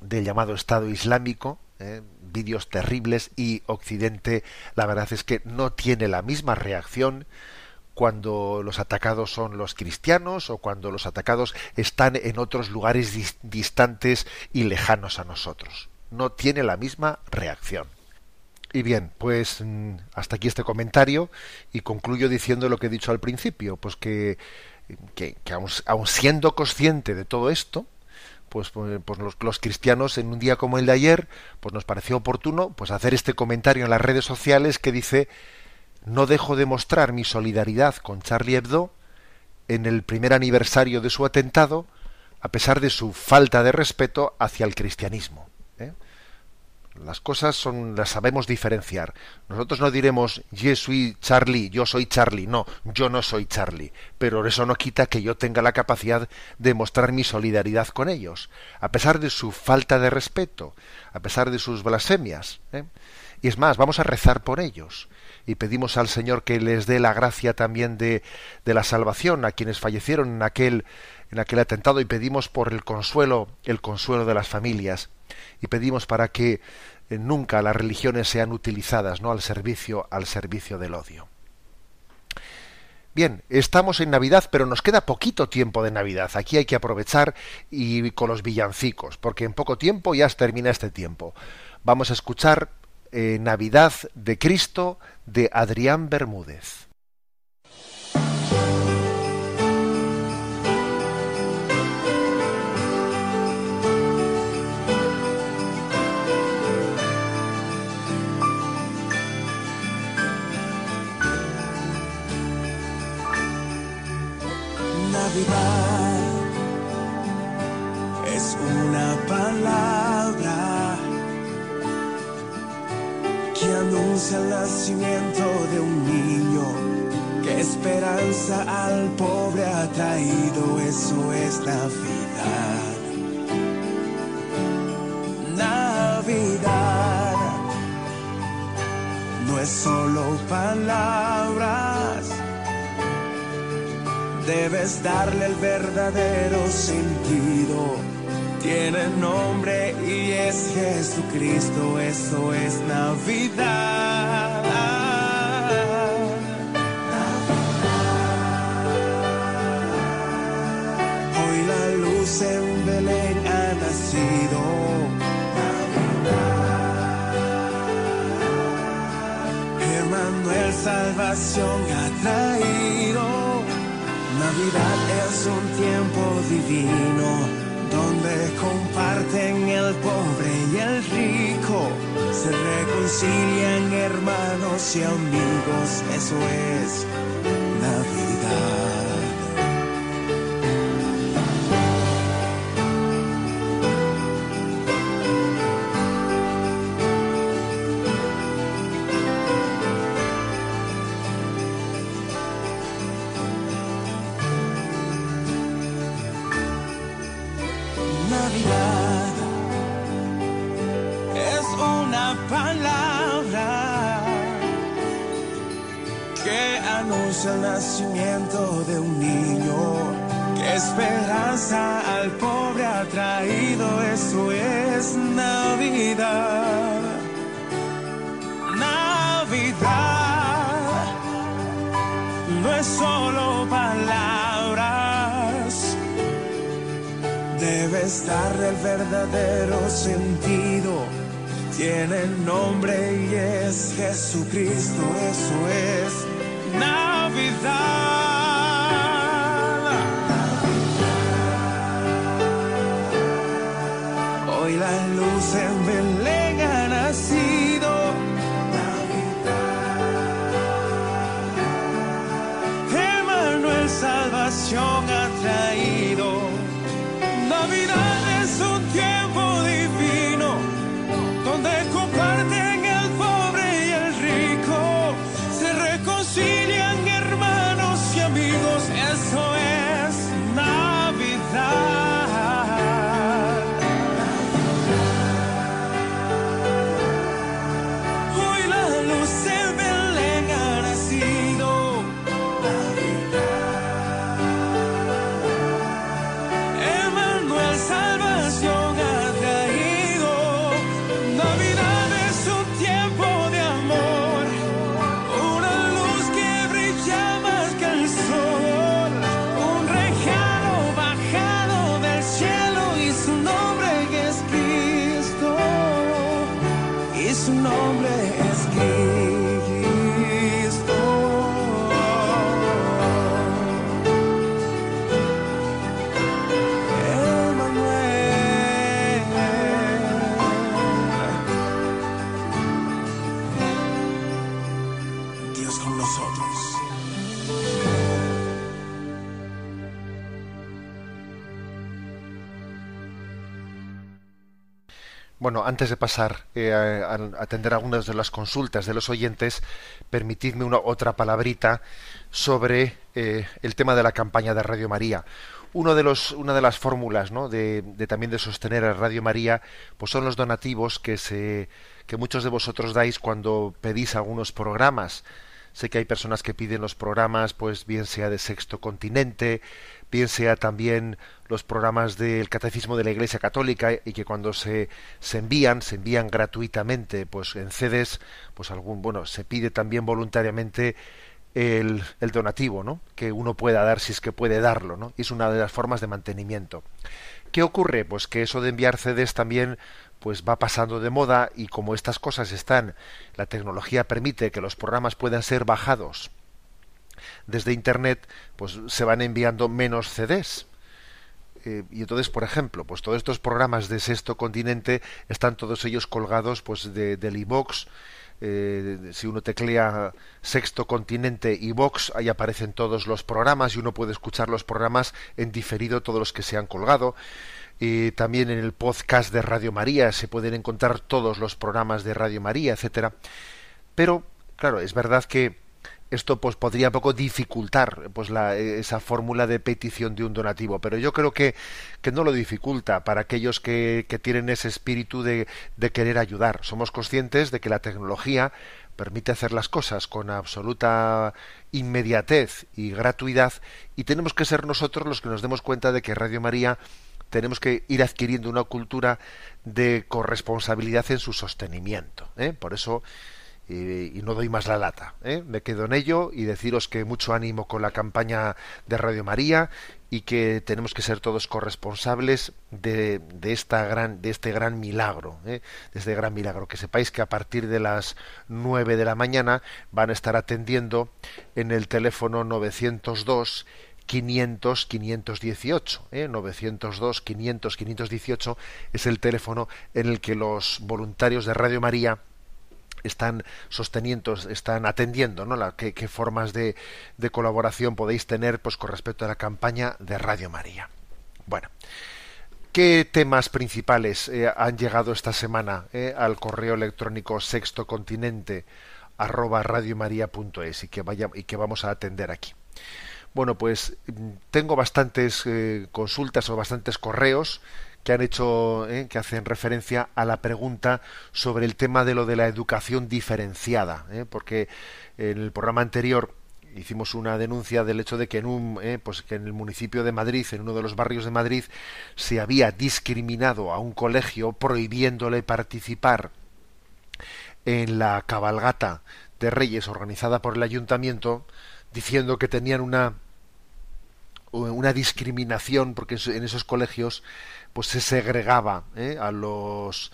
A: del llamado Estado Islámico, eh, vídeos terribles y Occidente, la verdad es que no tiene la misma reacción cuando los atacados son los cristianos o cuando los atacados están en otros lugares distantes y lejanos a nosotros. No tiene la misma reacción. Y bien, pues mm, hasta aquí este comentario y concluyo diciendo lo que he dicho al principio, pues que, que, aun, siendo consciente de todo esto, pues, pues, pues los, los, cristianos en un día como el de ayer, pues nos pareció oportuno pues hacer este comentario en las redes sociales que dice no dejo de mostrar mi solidaridad con Charlie Hebdo en el primer aniversario de su atentado, a pesar de su falta de respeto hacia el cristianismo Las cosas son, las sabemos diferenciar. Nosotros no diremos je soy Charlie, yo soy Charlie. No, yo no soy Charlie. Pero eso no quita que yo tenga la capacidad de mostrar mi solidaridad con ellos, a pesar de su falta de respeto, a pesar de sus blasfemias. ¿eh? Y es más, vamos a rezar por ellos y pedimos al Señor que les dé la gracia también de, de la salvación a quienes fallecieron en aquel en aquel atentado y pedimos por el consuelo, el consuelo de las familias y pedimos para que eh, nunca las religiones sean utilizadas no al servicio al servicio del odio. Bien, estamos en Navidad, pero nos queda poquito tiempo de Navidad. Aquí hay que aprovechar y con los villancicos, porque en poco tiempo ya termina este tiempo. Vamos a escuchar eh, Navidad de Cristo de Adrián Bermúdez.
C: Es una palabra que anuncia el nacimiento de un niño, que esperanza al pobre ha traído, eso es Navidad. Navidad no es solo palabras debes darle el verdadero sentido. Tiene nombre y es Jesucristo, eso es Navidad. Hoy la luz en Belén ha nacido. Emmanuel salvación ha traído. Navidad es un tiempo divino donde comparten el pobre y el rico, se reconcilian hermanos y amigos, eso es Navidad. De un niño que esperanza al pobre ha traído. Eso es Navidad. Navidad no es solo palabras. Debes darle el verdadero sentido. Tiene nombre y es Jesucristo. Eso es
A: Antes de pasar eh, a, atender algunas de las consultas de los oyentes, permitidme una otra palabrita sobre eh, el tema de la campaña de Radio María. Uno de los, una de las fórmulas ¿no? de, de, también de sostener a Radio María pues son los donativos que, se, que muchos de vosotros dais cuando pedís algunos programas. Sé que hay personas que piden los programas, pues bien sea de Sexto Continente, bien sea también los programas del Catecismo de la Iglesia Católica y que cuando se, se envían, se envían gratuitamente, pues en CEDES, pues algún, bueno, se pide también voluntariamente el, el, donativo, ¿no? Que uno pueda dar si es que puede darlo, ¿no? Y es una de las formas de mantenimiento. ¿Qué ocurre? Pues que eso de enviar CDs también pues va pasando de moda y como estas cosas están, la tecnología permite que los programas puedan ser bajados desde internet, pues se van enviando menos CDs. Eh, y entonces, por ejemplo, pues todos estos programas de Sexto Continente están todos ellos colgados pues de, del iVox, eh, si uno teclea Sexto Continente y Vox, ahí aparecen todos los programas y uno puede escuchar los programas en diferido, todos los que se han colgado. Y también en el podcast de Radio María se pueden encontrar todos los programas de Radio María, etcétera. Pero, claro, es verdad que esto pues podría un poco dificultar pues la, esa fórmula de petición de un donativo pero yo creo que, que no lo dificulta para aquellos que, que tienen ese espíritu de, de, querer ayudar somos conscientes de que la tecnología permite hacer las cosas con absoluta inmediatez y gratuidad y tenemos que ser nosotros los que nos demos cuenta de que Radio María tenemos que ir adquiriendo una cultura de corresponsabilidad en su sostenimiento ¿eh? por eso y, no doy más la lata. ¿eh? Me quedo en ello y deciros que mucho ánimo con la campaña de Radio María y que tenemos que ser todos corresponsables de, de esta gran, de este gran milagro, ¿eh? de este gran milagro. Que sepáis que a partir de las 9 de la mañana van a estar atendiendo en el teléfono 902 500 518 ¿eh? 902 500 518 es el teléfono en el que los voluntarios de Radio María están sosteniendo, están atendiendo, ¿no? La, qué, formas de, de, colaboración podéis tener pues, con respecto a la campaña de Radio María. Bueno, ¿qué temas principales eh, han llegado esta semana eh, al correo electrónico sextocontinente arroba radiomaria.es y que vaya y que vamos a atender aquí? Bueno, pues tengo bastantes eh, consultas o bastantes correos que han hecho, eh, que hacen referencia a la pregunta sobre el tema de lo de la educación diferenciada, eh, porque en el programa anterior hicimos una denuncia del hecho de que en un, eh, pues que en el municipio de Madrid, en uno de los barrios de Madrid, se había discriminado a un colegio prohibiéndole participar en la cabalgata de Reyes organizada por el ayuntamiento, diciendo que tenían una una discriminación porque en esos colegios pues se segregaba ¿eh? a los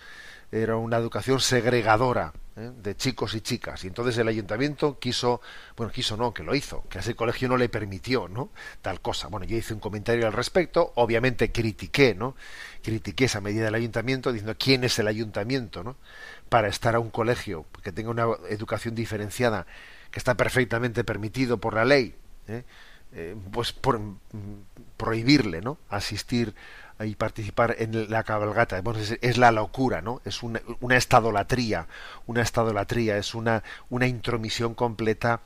A: era una educación segregadora ¿eh? de chicos y chicas y entonces el ayuntamiento quiso bueno quiso no que lo hizo que a ese colegio no le permitió no tal cosa bueno yo hice un comentario al respecto obviamente critiqué no critiqué esa medida del ayuntamiento diciendo quién es el ayuntamiento no para estar a un colegio que tenga una educación diferenciada que está perfectamente permitido por la ley ¿eh? Pues por, mm, prohibirle no asistir y participar en la cabalgata. Es, la locura, ¿no? Es una, una estadolatría, una estadolatría, es una, una intromisión completa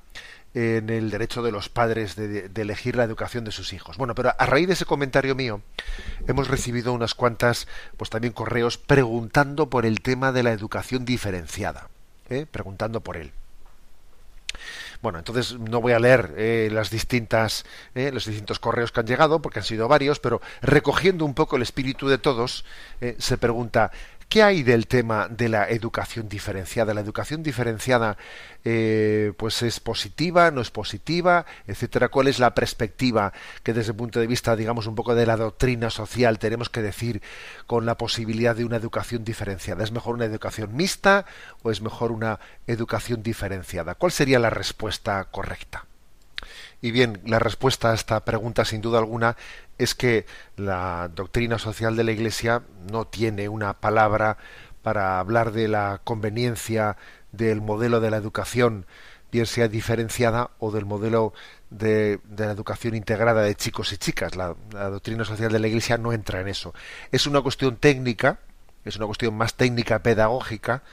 A: en el derecho de los padres de, de, elegir la educación de sus hijos. Bueno, pero a raíz de ese comentario mío hemos recibido unas cuantas, pues también correos preguntando por el tema de la educación diferenciada, ¿eh? preguntando por él. Bueno, entonces no voy a leer eh, las distintas, eh, los distintos correos que han llegado, porque han sido varios, pero recogiendo un poco el espíritu de todos, eh, se pregunta ¿Qué hay del tema de la educación diferenciada? La educación diferenciada, eh, pues es positiva, no es positiva, etcétera. ¿Cuál es la perspectiva que desde el punto de vista, digamos, un poco de la doctrina social tenemos que decir con la posibilidad de una educación diferenciada? ¿Es mejor una educación mixta o es mejor una educación diferenciada? ¿Cuál sería la respuesta correcta? Y bien, la respuesta a esta pregunta, sin duda alguna, es que la doctrina social de la Iglesia no tiene una palabra para hablar de la conveniencia del modelo de la educación, bien sea diferenciada o del modelo de, la educación integrada de chicos y chicas. La, la, doctrina social de la Iglesia no entra en eso. Es una cuestión técnica, es una cuestión más técnica pedagógica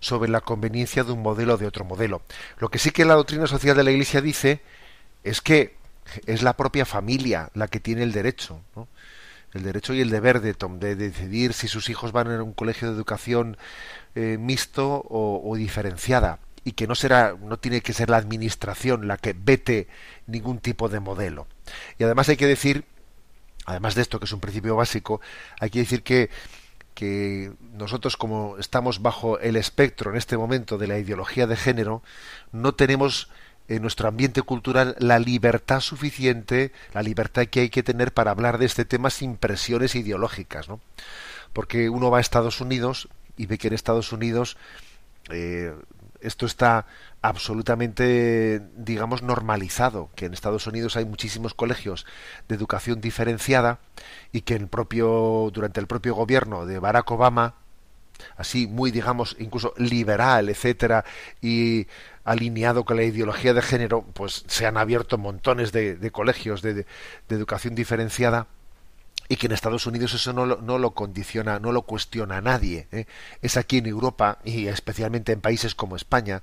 A: sobre la conveniencia de un modelo o de otro modelo. Lo que sí que la doctrina social de la Iglesia dice es que es la propia familia la que tiene el derecho, el derecho y el deber de, de, decidir si sus hijos van a un colegio de educación eh, mixto o, diferenciada y que no será no tiene que ser la administración la que vete ningún tipo de modelo. Y además hay que decir además de esto que es un principio básico hay que decir que nosotros como estamos bajo el espectro en este momento de la ideología de género no tenemos en nuestro ambiente cultural la libertad suficiente, la libertad que hay que tener para hablar de este tema sin presiones ideológicas, ¿no? Porque uno va a Estados Unidos y ve que en Estados Unidos eh, esto está absolutamente, digamos, normalizado, que en Estados Unidos hay muchísimos colegios de educación diferenciada y que el propio, durante el propio gobierno de Barack Obama, así muy, digamos, incluso liberal, etcétera, y alineado con la ideología de género, pues se han abierto montones de, colegios de, educación diferenciada y que en Estados Unidos eso no lo, no lo condiciona, no lo cuestiona nadie. ¿eh? Es aquí en Europa y especialmente en países como España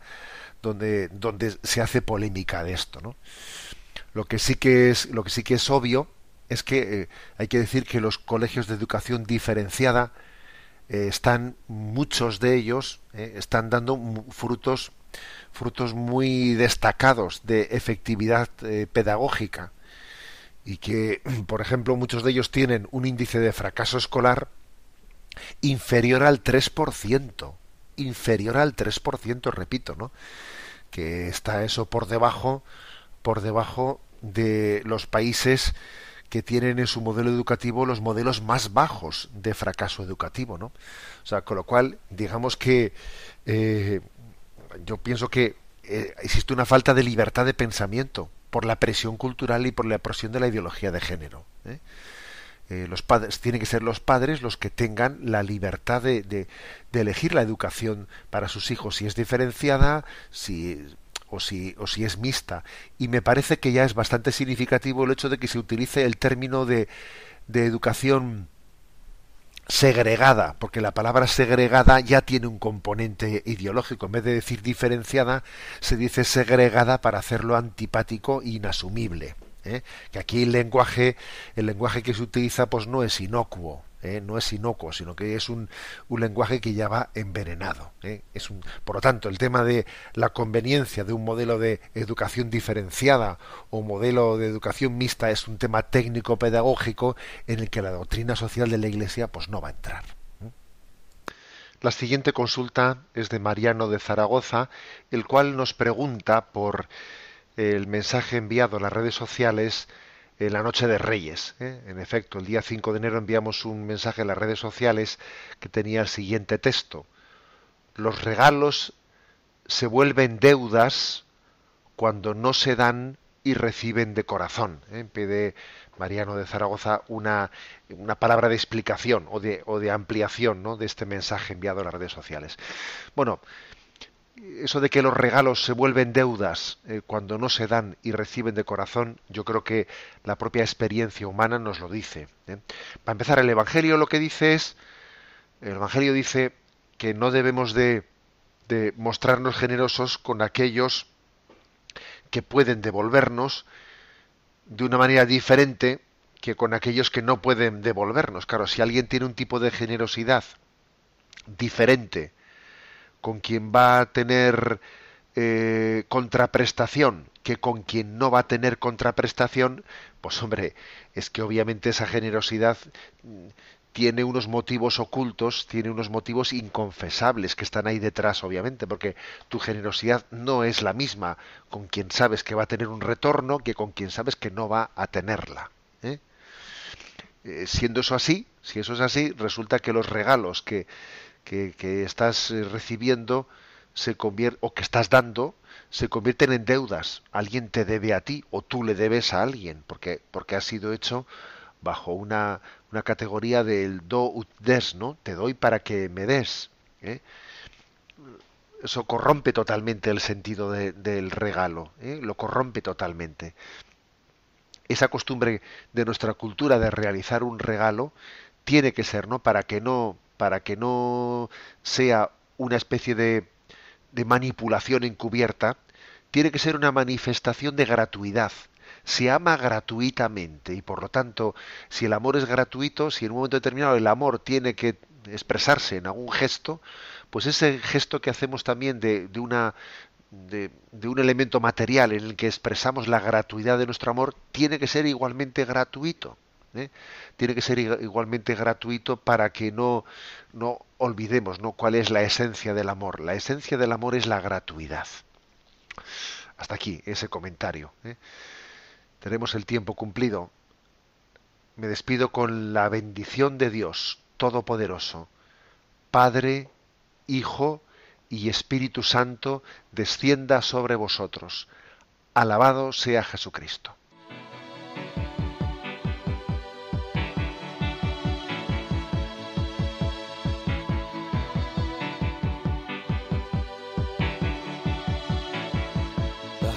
A: donde, donde se hace polémica de esto. ¿no? Lo que sí que es, lo que sí que es obvio es que eh, hay que decir que los colegios de educación diferenciada eh, están muchos de ellos están dando frutos frutos muy destacados de efectividad eh, pedagógica y que, por ejemplo, muchos de ellos tienen un índice de fracaso escolar inferior al 3%, inferior al 3%, repito, ¿no? Que está eso por debajo por debajo de los países que tienen en su modelo educativo los modelos más bajos de fracaso educativo, ¿no? O sea, con lo cual, digamos que eh, yo pienso que eh, existe una falta de libertad de pensamiento por la presión cultural y por la presión de la ideología de género. ¿eh? Los padres tienen que ser los padres los que tengan la libertad de, de, elegir la educación para sus hijos, si es diferenciada, si o si, o si es mixta. Y me parece que ya es bastante significativo el hecho de que se utilice el término de, de educación segregada, porque la palabra segregada ya tiene un componente ideológico. En vez de decir diferenciada, se dice segregada para hacerlo antipático e inasumible. ¿eh? Que aquí el lenguaje, el lenguaje que se utiliza, pues no es inocuo. ¿Eh? no es inocuo, sino que es un, un lenguaje que ya va envenenado. ¿eh? Es un, por lo tanto, el tema de la conveniencia de un modelo de educación diferenciada o modelo de educación mixta es un tema técnico-pedagógico en el que la doctrina social de la Iglesia pues no va a entrar. La siguiente consulta es de Mariano de Zaragoza, el cual nos pregunta por el mensaje enviado a las redes sociales en la noche de Reyes. ¿eh? En efecto, el día 5 de enero enviamos un mensaje en las redes sociales que tenía el siguiente texto. Los regalos se vuelven deudas cuando no se dan y reciben de corazón. ¿eh? Pide Mariano de Zaragoza una, una palabra de explicación o de, o de ampliación ¿no? de este mensaje enviado a las redes sociales. Bueno, eso de que los regalos se vuelven deudas eh, cuando no se dan y reciben de corazón, yo creo que la propia experiencia humana nos lo dice. ¿eh? Para empezar, el Evangelio lo que dice es, el Evangelio dice que no debemos de, de mostrarnos generosos con aquellos que pueden devolvernos de una manera diferente que con aquellos que no pueden devolvernos. Claro, si alguien tiene un tipo de generosidad diferente, con quien va a tener eh, contraprestación que con quien no va a tener contraprestación, pues hombre, es que obviamente esa generosidad mm, tiene unos motivos ocultos, tiene unos motivos inconfesables que están ahí detrás, obviamente, porque tu generosidad no es la misma con quien sabes que va a tener un retorno que con quien sabes que no va a tenerla. ¿eh? Eh, siendo eso así, si eso es así, resulta que los regalos que, que, estás eh, recibiendo se convierte, o que estás dando se convierten en deudas. Alguien te debe a ti o tú le debes a alguien porque, porque ha sido hecho bajo una, una categoría del do ut des, ¿no? Te doy para que me des. ¿eh? Eso corrompe totalmente el sentido del regalo, ¿eh? lo corrompe totalmente. Esa costumbre de nuestra cultura de realizar un regalo tiene que ser, ¿no? Para que no para que no sea una especie de, manipulación encubierta, tiene que ser una manifestación de gratuidad. Se ama gratuitamente y por lo tanto, si el amor es gratuito, si en un momento determinado el amor tiene que expresarse en algún gesto, pues ese gesto que hacemos también de, de una de, un elemento material en el que expresamos la gratuidad de nuestro amor tiene que ser igualmente gratuito. ¿Eh? Tiene que ser igualmente gratuito para que no, no olvidemos ¿no? cuál es la esencia del amor. La esencia del amor es la gratuidad. Hasta aquí ese comentario. ¿eh? Tenemos el tiempo cumplido. Me despido con la bendición de Dios Todopoderoso, Padre, Hijo y Espíritu Santo, descienda sobre vosotros. Alabado sea Jesucristo.